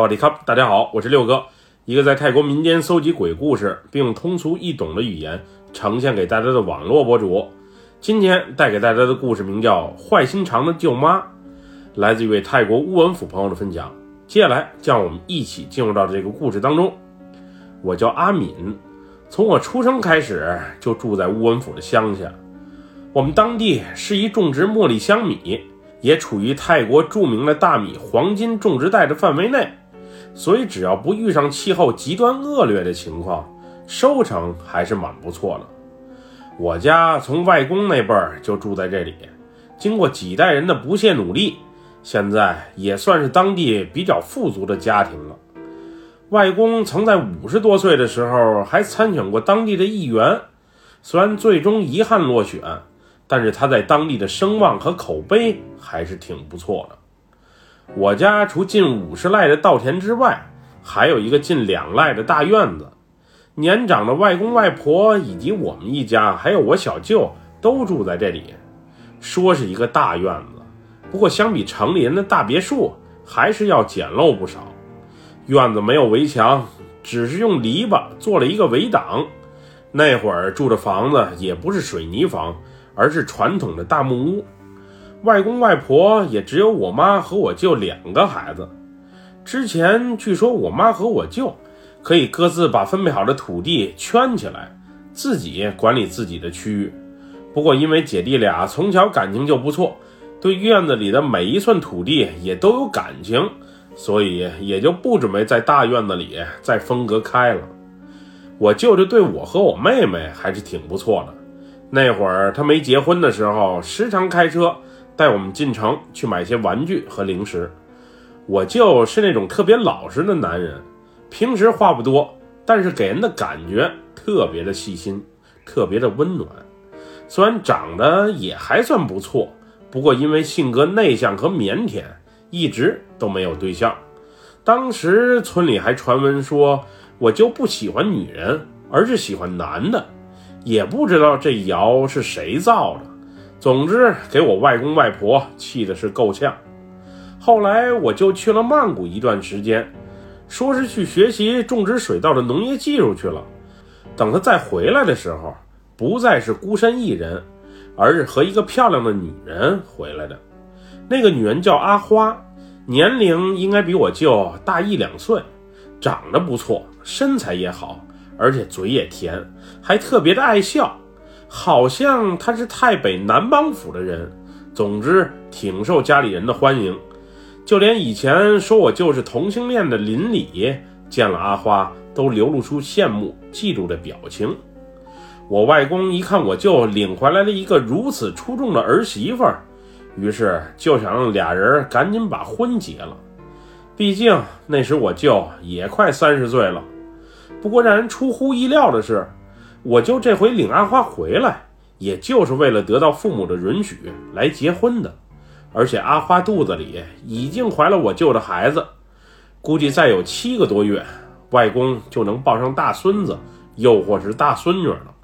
奥迪卡，大家好，我是六哥，一个在泰国民间搜集鬼故事，并用通俗易懂的语言呈现给大家的网络博主。今天带给大家的故事名叫《坏心肠的舅妈》，来自一位泰国乌文府朋友的分享。接下来，让我们一起进入到这个故事当中。我叫阿敏，从我出生开始就住在乌文府的乡下。我们当地是一种植茉莉香米，也处于泰国著名的大米黄金种植带的范围内。所以，只要不遇上气候极端恶劣的情况，收成还是蛮不错的。我家从外公那辈儿就住在这里，经过几代人的不懈努力，现在也算是当地比较富足的家庭了。外公曾在五十多岁的时候还参选过当地的议员，虽然最终遗憾落选，但是他在当地的声望和口碑还是挺不错的。我家除近五十赖的稻田之外，还有一个近两赖的大院子。年长的外公外婆以及我们一家，还有我小舅都住在这里。说是一个大院子，不过相比城里人的大别墅，还是要简陋不少。院子没有围墙，只是用篱笆做了一个围挡。那会儿住的房子也不是水泥房，而是传统的大木屋。外公外婆也只有我妈和我舅两个孩子。之前据说我妈和我舅可以各自把分配好的土地圈起来，自己管理自己的区域。不过因为姐弟俩从小感情就不错，对院子里的每一寸土地也都有感情，所以也就不准备在大院子里再分隔开了。我舅舅对我和我妹妹还是挺不错的。那会儿他没结婚的时候，时常开车。带我们进城去买些玩具和零食。我舅是那种特别老实的男人，平时话不多，但是给人的感觉特别的细心，特别的温暖。虽然长得也还算不错，不过因为性格内向和腼腆，一直都没有对象。当时村里还传闻说，我舅不喜欢女人，而是喜欢男的，也不知道这谣是谁造的。总之，给我外公外婆气的是够呛。后来我就去了曼谷一段时间，说是去学习种植水稻的农业技术去了。等他再回来的时候，不再是孤身一人，而是和一个漂亮的女人回来的。那个女人叫阿花，年龄应该比我舅大一两岁，长得不错，身材也好，而且嘴也甜，还特别的爱笑。好像他是太北南邦府的人，总之挺受家里人的欢迎。就连以前说我就是同性恋的邻里，见了阿花都流露出羡慕、嫉妒的表情。我外公一看我舅领回来了一个如此出众的儿媳妇，于是就想让俩人赶紧把婚结了。毕竟那时我舅也快三十岁了。不过让人出乎意料的是。我就这回领阿花回来，也就是为了得到父母的允许来结婚的。而且阿花肚子里已经怀了我舅的孩子，估计再有七个多月，外公就能抱上大孙子，又或是大孙女了。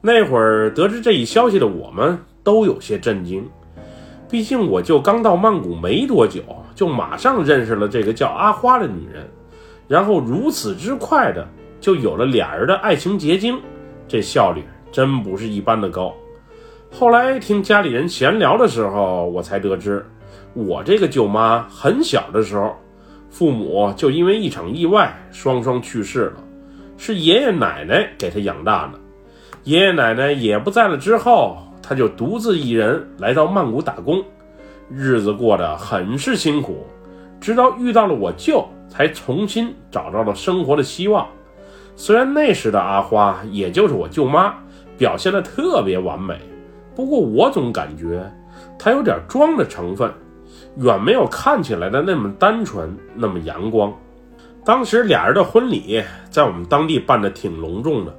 那会儿得知这一消息的我们都有些震惊，毕竟我舅刚到曼谷没多久，就马上认识了这个叫阿花的女人，然后如此之快的就有了俩人的爱情结晶。这效率真不是一般的高。后来听家里人闲聊的时候，我才得知，我这个舅妈很小的时候，父母就因为一场意外双双去世了，是爷爷奶奶给她养大的。爷爷奶奶也不在了之后，她就独自一人来到曼谷打工，日子过得很是辛苦，直到遇到了我舅，才重新找到了生活的希望。虽然那时的阿花，也就是我舅妈，表现的特别完美，不过我总感觉她有点装的成分，远没有看起来的那么单纯，那么阳光。当时俩人的婚礼在我们当地办的挺隆重的，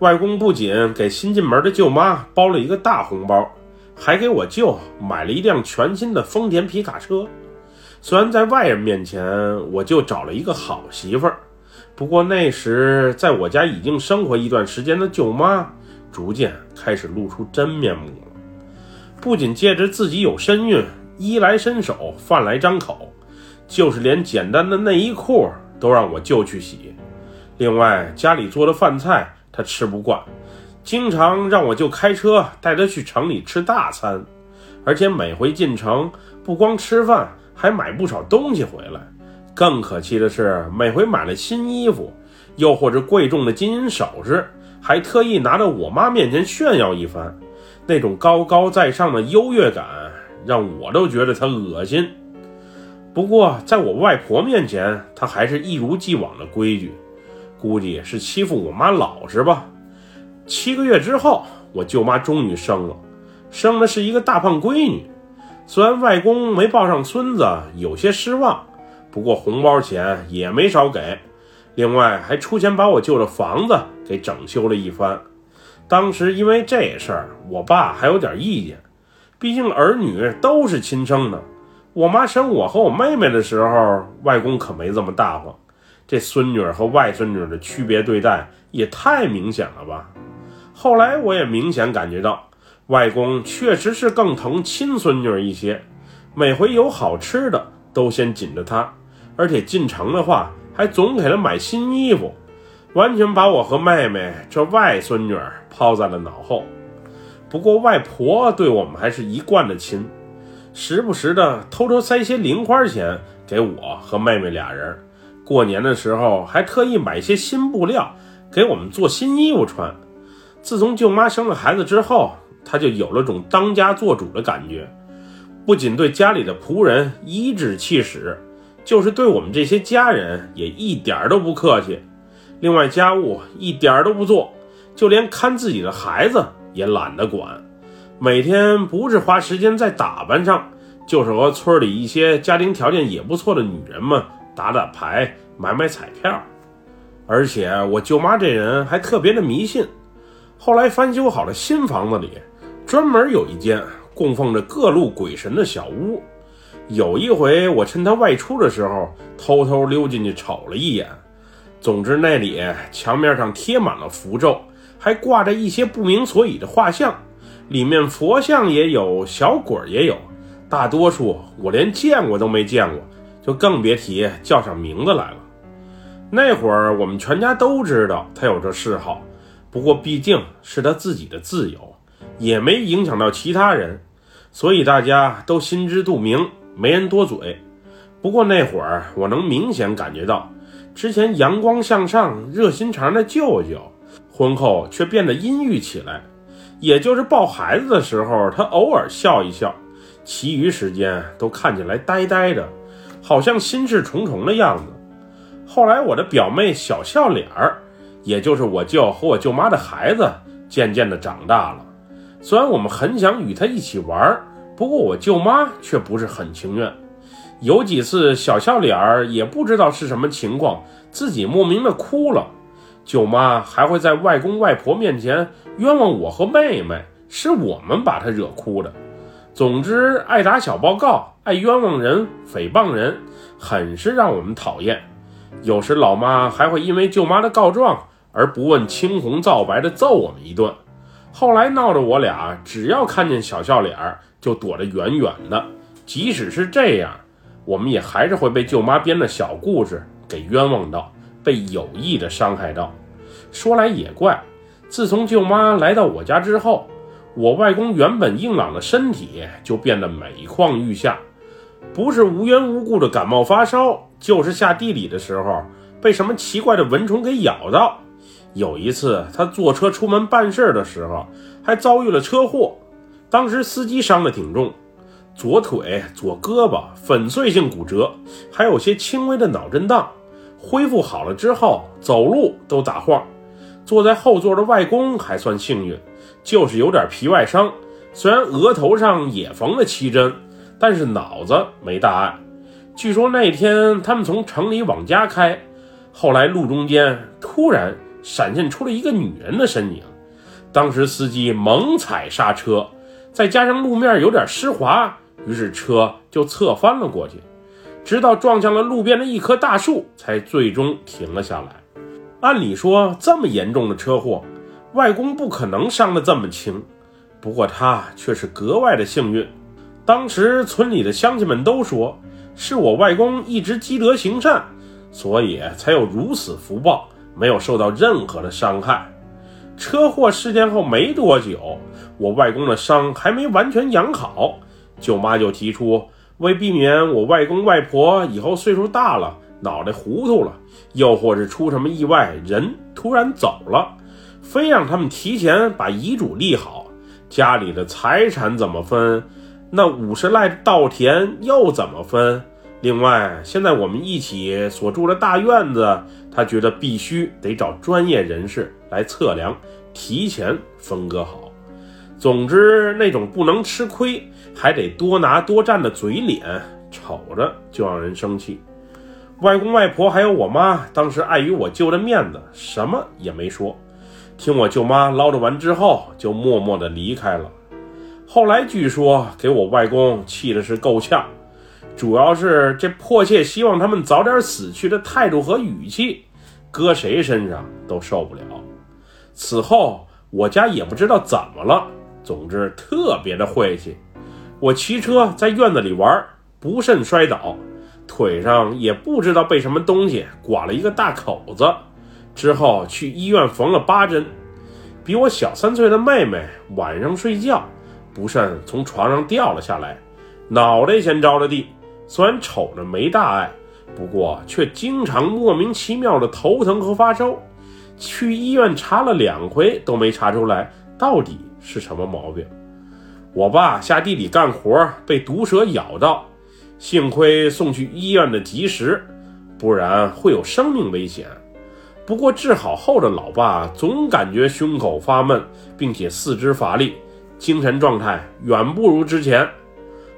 外公不仅给新进门的舅妈包了一个大红包，还给我舅买了一辆全新的丰田皮卡车。虽然在外人面前，我就找了一个好媳妇儿。不过那时，在我家已经生活一段时间的舅妈，逐渐开始露出真面目了。不仅借着自己有身孕，衣来伸手，饭来张口，就是连简单的内衣裤都让我舅去洗。另外，家里做的饭菜他吃不惯，经常让我舅开车带他去城里吃大餐，而且每回进城不光吃饭，还买不少东西回来。更可气的是，每回买了新衣服，又或者贵重的金银首饰，还特意拿到我妈面前炫耀一番，那种高高在上的优越感，让我都觉得他恶心。不过，在我外婆面前，他还是一如既往的规矩。估计是欺负我妈老实吧。七个月之后，我舅妈终于生了，生的是一个大胖闺女。虽然外公没抱上孙子，有些失望，不过红包钱也没少给。另外还出钱把我舅的房子给整修了一番。当时因为这事儿，我爸还有点意见，毕竟儿女都是亲生的。我妈生我和我妹妹的时候，外公可没这么大方。这孙女和外孙女的区别对待也太明显了吧！后来我也明显感觉到，外公确实是更疼亲孙女一些，每回有好吃的都先紧着她，而且进城的话还总给她买新衣服，完全把我和妹妹这外孙女抛在了脑后。不过外婆对我们还是一贯的亲，时不时的偷偷塞些零花钱给我和妹妹俩人。过年的时候还特意买些新布料给我们做新衣服穿。自从舅妈生了孩子之后，她就有了种当家做主的感觉，不仅对家里的仆人颐指气使，就是对我们这些家人也一点都不客气。另外家务一点都不做，就连看自己的孩子也懒得管。每天不是花时间在打扮上，就是和村里一些家庭条件也不错的女人们。打打牌，买买彩票，而且我舅妈这人还特别的迷信。后来翻修好了新房子里，专门有一间供奉着各路鬼神的小屋。有一回我趁他外出的时候，偷偷溜进去瞅了一眼。总之那里墙面上贴满了符咒，还挂着一些不明所以的画像，里面佛像也有，小鬼也有，大多数我连见过都没见过。就更别提叫上名字来了。那会儿我们全家都知道他有这嗜好，不过毕竟是他自己的自由，也没影响到其他人，所以大家都心知肚明，没人多嘴。不过那会儿我能明显感觉到，之前阳光向上、热心肠的舅舅，婚后却变得阴郁起来。也就是抱孩子的时候，他偶尔笑一笑，其余时间都看起来呆呆的。好像心事重重的样子。后来我的表妹小笑脸儿，也就是我舅和我舅妈的孩子，渐渐的长大了。虽然我们很想与他一起玩，不过我舅妈却不是很情愿。有几次小笑脸儿也不知道是什么情况，自己莫名的哭了。舅妈还会在外公外婆面前冤枉我和妹妹，是我们把她惹哭的。总之，爱打小报告，爱冤枉人、诽谤人，很是让我们讨厌。有时老妈还会因为舅妈的告状而不问青红皂白的揍我们一顿。后来闹得我俩只要看见小笑脸儿就躲得远远的。即使是这样，我们也还是会被舅妈编的小故事给冤枉到，被有意的伤害到。说来也怪，自从舅妈来到我家之后。我外公原本硬朗的身体就变得每况愈下，不是无缘无故的感冒发烧，就是下地里的时候被什么奇怪的蚊虫给咬到。有一次，他坐车出门办事的时候，还遭遇了车祸，当时司机伤得挺重，左腿、左胳膊粉碎性骨折，还有些轻微的脑震荡。恢复好了之后，走路都打晃。坐在后座的外公还算幸运。就是有点皮外伤，虽然额头上也缝了七针，但是脑子没大碍。据说那天他们从城里往家开，后来路中间突然闪现出了一个女人的身影，当时司机猛踩刹车，再加上路面有点湿滑，于是车就侧翻了过去，直到撞向了路边的一棵大树，才最终停了下来。按理说这么严重的车祸。外公不可能伤得这么轻，不过他却是格外的幸运。当时村里的乡亲们都说，是我外公一直积德行善，所以才有如此福报，没有受到任何的伤害。车祸事件后没多久，我外公的伤还没完全养好，舅妈就提出，为避免我外公外婆以后岁数大了，脑袋糊涂了，又或是出什么意外，人突然走了，非让他们提前把遗嘱立好，家里的财产怎么分？那五十来稻田又怎么分？另外，现在我们一起所住的大院子，他觉得必须得找专业人士来测量，提前分割好。总之，那种不能吃亏，还得多拿多占的嘴脸，瞅着就让人生气。外公外婆还有我妈，当时碍于我舅的面子，什么也没说。听我舅妈唠叨完之后，就默默地离开了。后来据说给我外公气的是够呛。主要是这迫切希望他们早点死去的态度和语气，搁谁身上都受不了。此后我家也不知道怎么了，总之特别的晦气。我骑车在院子里玩，不慎摔倒，腿上也不知道被什么东西刮了一个大口子，之后去医院缝了八针。比我小三岁的妹妹晚上睡觉，不慎从床上掉了下来，脑袋先着了地。虽然瞅着没大碍，不过却经常莫名其妙的头疼和发烧，去医院查了两回都没查出来到底是什么毛病。我爸下地里干活被毒蛇咬到，幸亏送去医院的及时，不然会有生命危险。不过治好后的老爸总感觉胸口发闷，并且四肢乏力，精神状态远不如之前。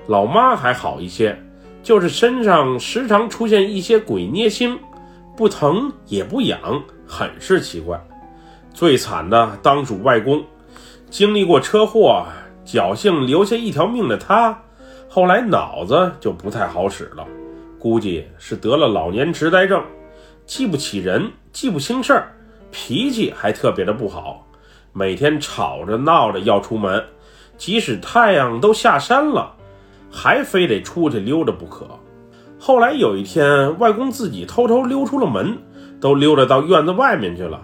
老妈还好一些。就是身上时常出现一些鬼捏心，不疼也不痒，很是奇怪。最惨的当属外公，经历过车祸，侥幸留下一条命的他，后来脑子就不太好使了，估计是得了老年痴呆症，记不起人，记不清事儿，脾气还特别的不好，每天吵着闹着要出门，即使太阳都下山了。还非得出去溜达不可。后来有一天，外公自己偷偷溜出了门，都溜达到院子外面去了。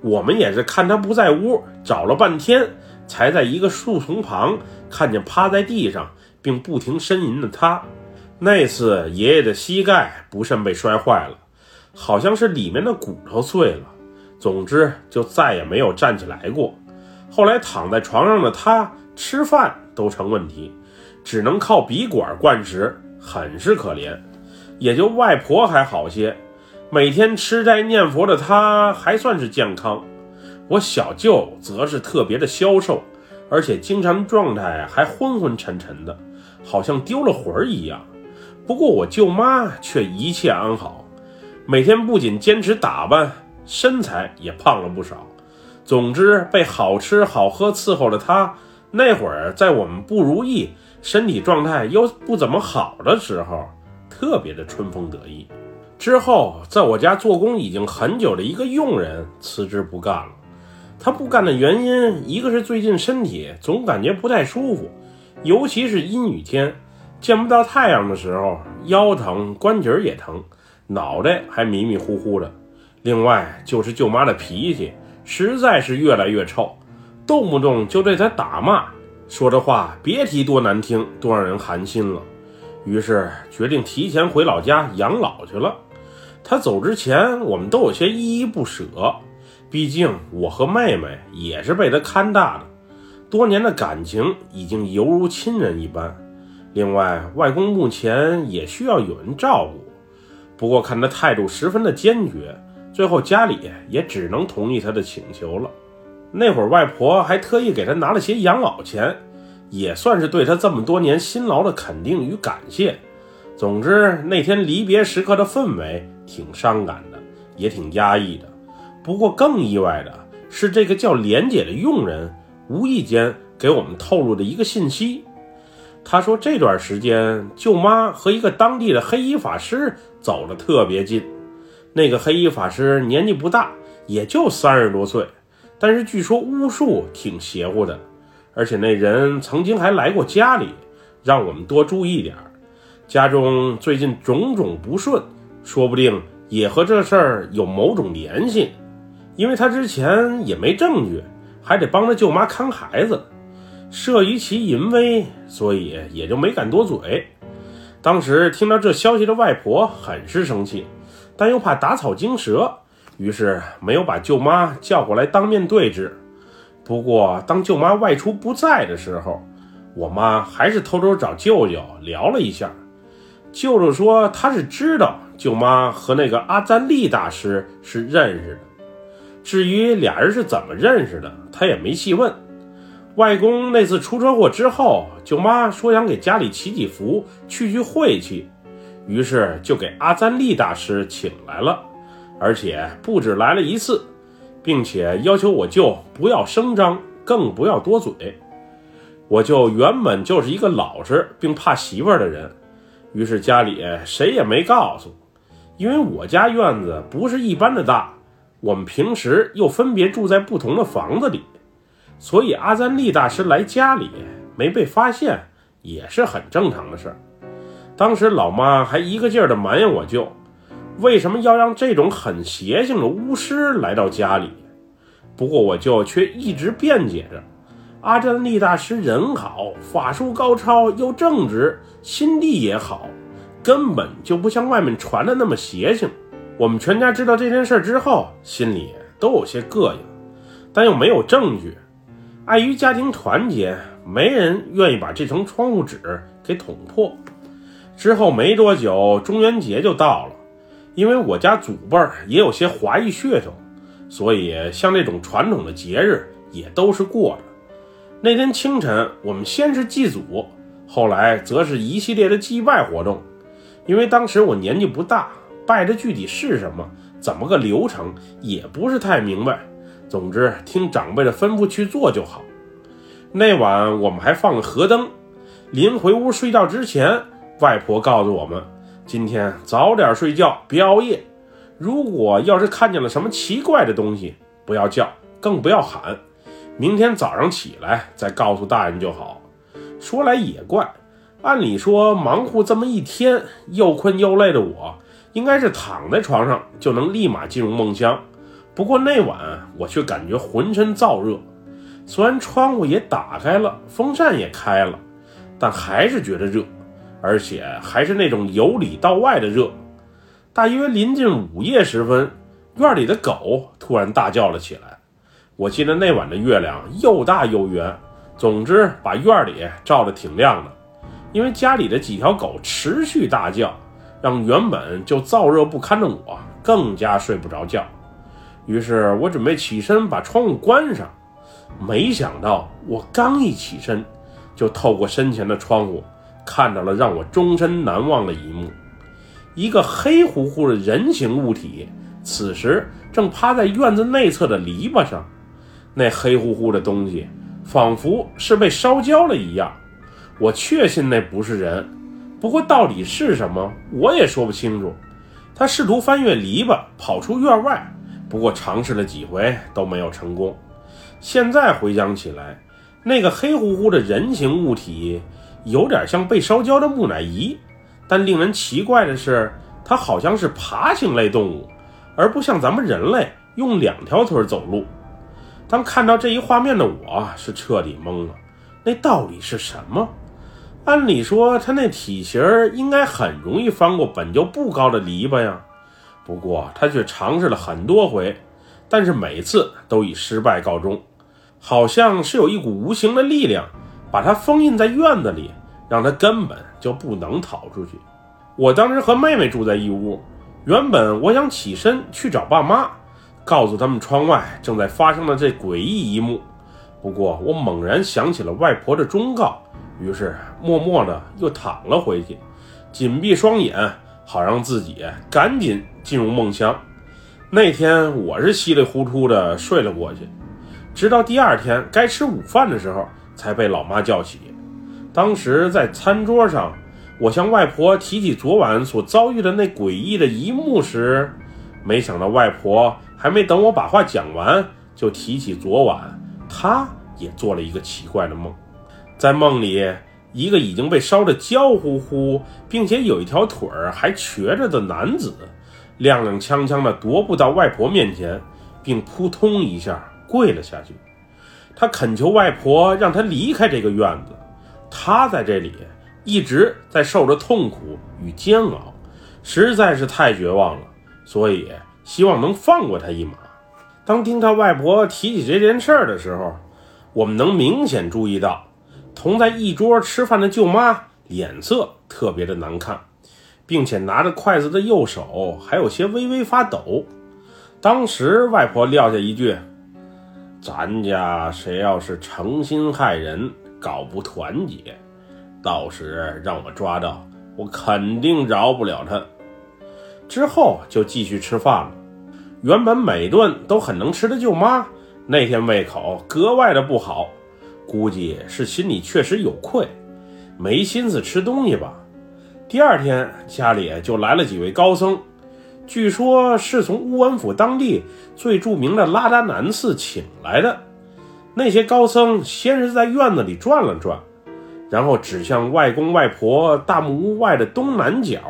我们也是看他不在屋，找了半天，才在一个树丛旁看见趴在地上并不停呻吟的他。那次爷爷的膝盖不慎被摔坏了，好像是里面的骨头碎了。总之，就再也没有站起来过。后来躺在床上的他，吃饭都成问题。只能靠鼻管灌食，很是可怜。也就外婆还好些，每天吃斋念佛的她还算是健康。我小舅则是特别的消瘦，而且精神状态还昏昏沉沉的，好像丢了魂儿一样。不过我舅妈却一切安好，每天不仅坚持打扮，身材也胖了不少。总之，被好吃好喝伺候的她，那会儿在我们不如意。身体状态又不怎么好的时候，特别的春风得意。之后，在我家做工已经很久的一个佣人辞职不干了。他不干的原因，一个是最近身体总感觉不太舒服，尤其是阴雨天，见不到太阳的时候，腰疼、关节也疼，脑袋还迷迷糊糊的。另外就是舅妈的脾气实在是越来越臭，动不动就对他打骂。说这话别提多难听，多让人寒心了。于是决定提前回老家养老去了。他走之前，我们都有些依依不舍。毕竟我和妹妹也是被他看大的，多年的感情已经犹如亲人一般。另外，外公目前也需要有人照顾。不过看他态度十分的坚决，最后家里也只能同意他的请求了。那会儿，外婆还特意给他拿了些养老钱，也算是对他这么多年辛劳的肯定与感谢。总之，那天离别时刻的氛围挺伤感的，也挺压抑的。不过，更意外的是，这个叫莲姐的佣人无意间给我们透露的一个信息。他说，这段时间舅妈和一个当地的黑衣法师走得特别近。那个黑衣法师年纪不大，也就三十多岁。但是据说巫术挺邪乎的，而且那人曾经还来过家里，让我们多注意点儿。家中最近种种不顺，说不定也和这事儿有某种联系。因为他之前也没证据，还得帮着舅妈看孩子，慑于其淫威，所以也就没敢多嘴。当时听到这消息的外婆很是生气，但又怕打草惊蛇，于是没有把舅妈叫过来当面对质。不过，当舅妈外出不在的时候，我妈还是偷偷找舅舅聊了一下。舅舅说他是知道舅妈和那个阿赞利大师是认识的，至于俩人是怎么认识的，他也没细问。外公那次出车祸之后，舅妈说想给家里祈祈福、去去晦气，于是就给阿赞利大师请来了，而且不止来了一次。并且要求我舅不要声张，更不要多嘴。我舅原本就是一个老实并怕媳妇儿的人，于是家里谁也没告诉。因为我家院子不是一般的大，我们平时又分别住在不同的房子里，所以阿赞利大师来家里没被发现也是很正常的事儿。当时老妈还一个劲儿地埋怨我舅。为什么要让这种很邪性的巫师来到家里？不过我舅却一直辩解着：阿占利大师人好，法术高超，又正直，心地也好，根本就不像外面传的那么邪性。我们全家知道这件事之后，心里都有些膈应，但又没有证据。碍于家庭团结，没人愿意把这层窗户纸给捅破。之后没多久，中元节就到了。因为我家祖辈儿也有些华裔血统，所以像这种传统的节日也都是过的。那天清晨，我们先是祭祖，后来则是一系列的祭拜活动。因为当时我年纪不大，拜的具体是什么、怎么个流程也不是太明白。总之，听长辈的吩咐去做就好。那晚我们还放了河灯。临回屋睡觉之前，外婆告诉我们。今天早点睡觉，别熬夜。如果要是看见了什么奇怪的东西，不要叫，更不要喊。明天早上起来再告诉大人就好。说来也怪，按理说忙活这么一天，又困又累的我，应该是躺在床上就能立马进入梦乡。不过那晚我却感觉浑身燥热，虽然窗户也打开了，风扇也开了，但还是觉得热。而且还是那种由里到外的热。大约临近午夜时分，院里的狗突然大叫了起来。我记得那晚的月亮又大又圆，总之把院里照得挺亮的。因为家里的几条狗持续大叫，让原本就燥热不堪的我更加睡不着觉。于是我准备起身把窗户关上，没想到我刚一起身，就透过身前的窗户。看到了让我终身难忘的一幕：一个黑乎乎的人形物体，此时正趴在院子内侧的篱笆上。那黑乎乎的东西，仿佛是被烧焦了一样。我确信那不是人，不过到底是什么，我也说不清楚。他试图翻越篱笆，跑出院外，不过尝试了几回都没有成功。现在回想起来，那个黑乎乎的人形物体。有点像被烧焦的木乃伊，但令人奇怪的是，它好像是爬行类动物，而不像咱们人类用两条腿走路。当看到这一画面的我是彻底懵了，那到底是什么？按理说，它那体型应该很容易翻过本就不高的篱笆呀，不过它却尝试了很多回，但是每次都以失败告终，好像是有一股无形的力量。把它封印在院子里，让它根本就不能逃出去。我当时和妹妹住在一屋，原本我想起身去找爸妈，告诉他们窗外正在发生的这诡异一幕。不过我猛然想起了外婆的忠告，于是默默的又躺了回去，紧闭双眼，好让自己赶紧进入梦乡。那天我是稀里糊涂的睡了过去，直到第二天该吃午饭的时候。才被老妈叫起。当时在餐桌上，我向外婆提起昨晚所遭遇的那诡异的一幕时，没想到外婆还没等我把话讲完，就提起昨晚她也做了一个奇怪的梦。在梦里，一个已经被烧得焦乎乎，并且有一条腿儿还瘸着的男子，踉踉跄跄地踱步到外婆面前，并扑通一下跪了下去。他恳求外婆让他离开这个院子，他在这里一直在受着痛苦与煎熬，实在是太绝望了，所以希望能放过他一马。当听他外婆提起这件事儿的时候，我们能明显注意到。同在一桌吃饭的舅妈脸色特别的难看，并且拿着筷子的右手还有些微微发抖。当时外婆撂下一句：“咱家谁要是诚心害人，搞不团结，到时让我抓到，我肯定饶不了他。”之后就继续吃饭了。原本每顿都很能吃的舅妈，那天胃口格外的不好。估计是心里确实有愧，没心思吃东西吧。第二天家里就来了几位高僧，据说是从乌恩府当地最著名的拉达南寺请来的。那些高僧先是在院子里转了转，然后指向外公外婆大木屋外的东南角，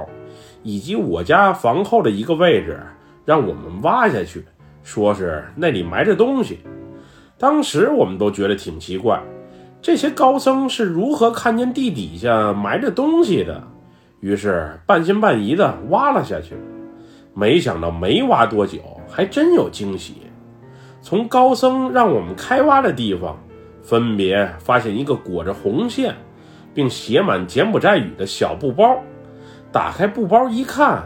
以及我家房后的一个位置，让我们挖下去，说是那里埋着东西。当时我们都觉得挺奇怪，这些高僧是如何看见地底下埋着东西的？于是半信半疑的挖了下去。没想到没挖多久，还真有惊喜。从高僧让我们开挖的地方，分别发现一个裹着红线，并写满柬埔寨语的小布包。打开布包一看，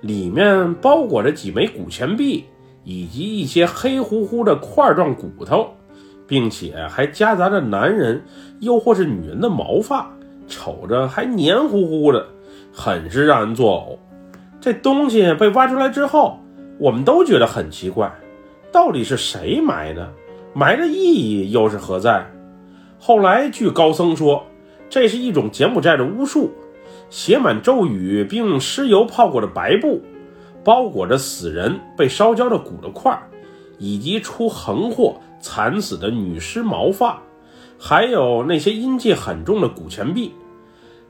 里面包裹着几枚古钱币。以及一些黑乎乎的块状骨头，并且还夹杂着男人又或是女人的毛发，瞅着还黏糊糊的，很是让人作呕。这东西被挖出来之后，我们都觉得很奇怪，到底是谁埋的？埋的意义又是何在？后来据高僧说，这是一种柬埔寨的巫术，写满咒语并用尸油泡过的白布。包裹着死人被烧焦的骨头块，以及出横祸惨死的女尸毛发，还有那些阴气很重的古钱币，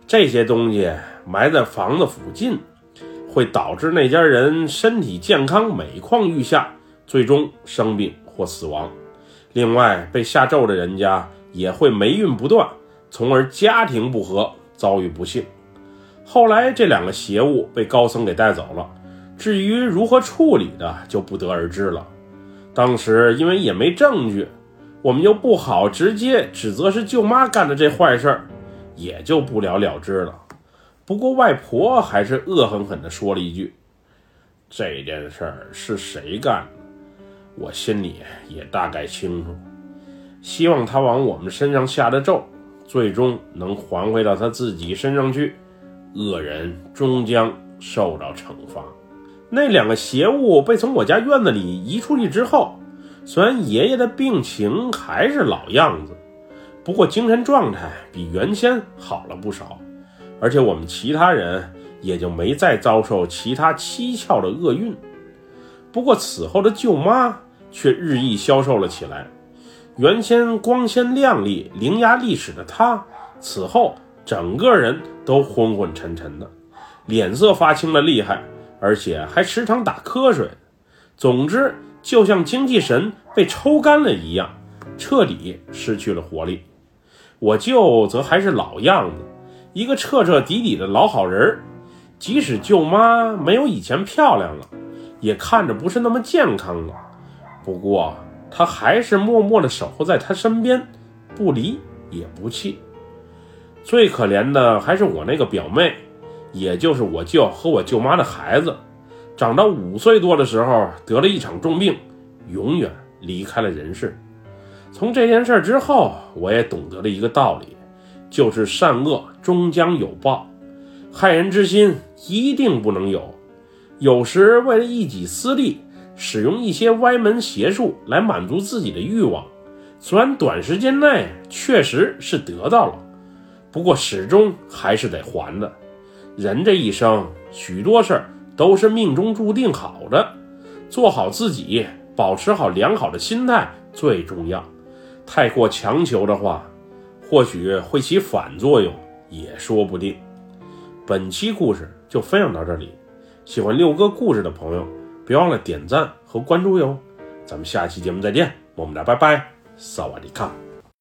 这些东西埋在房子附近，会导致那家人身体健康每况愈下，最终生病或死亡。另外，被下咒的人家也会霉运不断，从而家庭不和，遭遇不幸。后来，这两个邪物被高僧给带走了。至于如何处理的，就不得而知了。当时因为也没证据，我们又不好直接指责是舅妈干的这坏事儿，也就不了了之了。不过外婆还是恶狠狠地说了一句：“这件事儿是谁干的，我心里也大概清楚。希望他往我们身上下的咒，最终能还回到他自己身上去，恶人终将受到惩罚。”那两个邪物被从我家院子里移出去之后，虽然爷爷的病情还是老样子，不过精神状态比原先好了不少，而且我们其他人也就没再遭受其他蹊跷的厄运。不过此后的舅妈却日益消瘦了起来，原先光鲜亮丽、伶牙俐齿的她，此后整个人都昏昏沉沉的，脸色发青的厉害。而且还时常打瞌睡，总之就像精气神被抽干了一样，彻底失去了活力。我舅则还是老样子，一个彻彻底底的老好人。即使舅妈没有以前漂亮了，也看着不是那么健康了，不过他还是默默地守候在他身边，不离也不弃。最可怜的还是我那个表妹。也就是我舅和我舅妈的孩子，长到五岁多的时候得了一场重病，永远离开了人世。从这件事之后，我也懂得了一个道理，就是善恶终将有报，害人之心一定不能有。有时为了一己私利，使用一些歪门邪术来满足自己的欲望，虽然短时间内确实是得到了，不过始终还是得还的。人这一生，许多事儿都是命中注定好的，做好自己，保持好良好的心态最重要。太过强求的话，或许会起反作用。也说不定。本期故事就分享到这里，喜欢六哥故事的朋友，别忘了点赞和关注哟。咱们下期节目再见，么么哒，拜拜，萨瓦迪卡。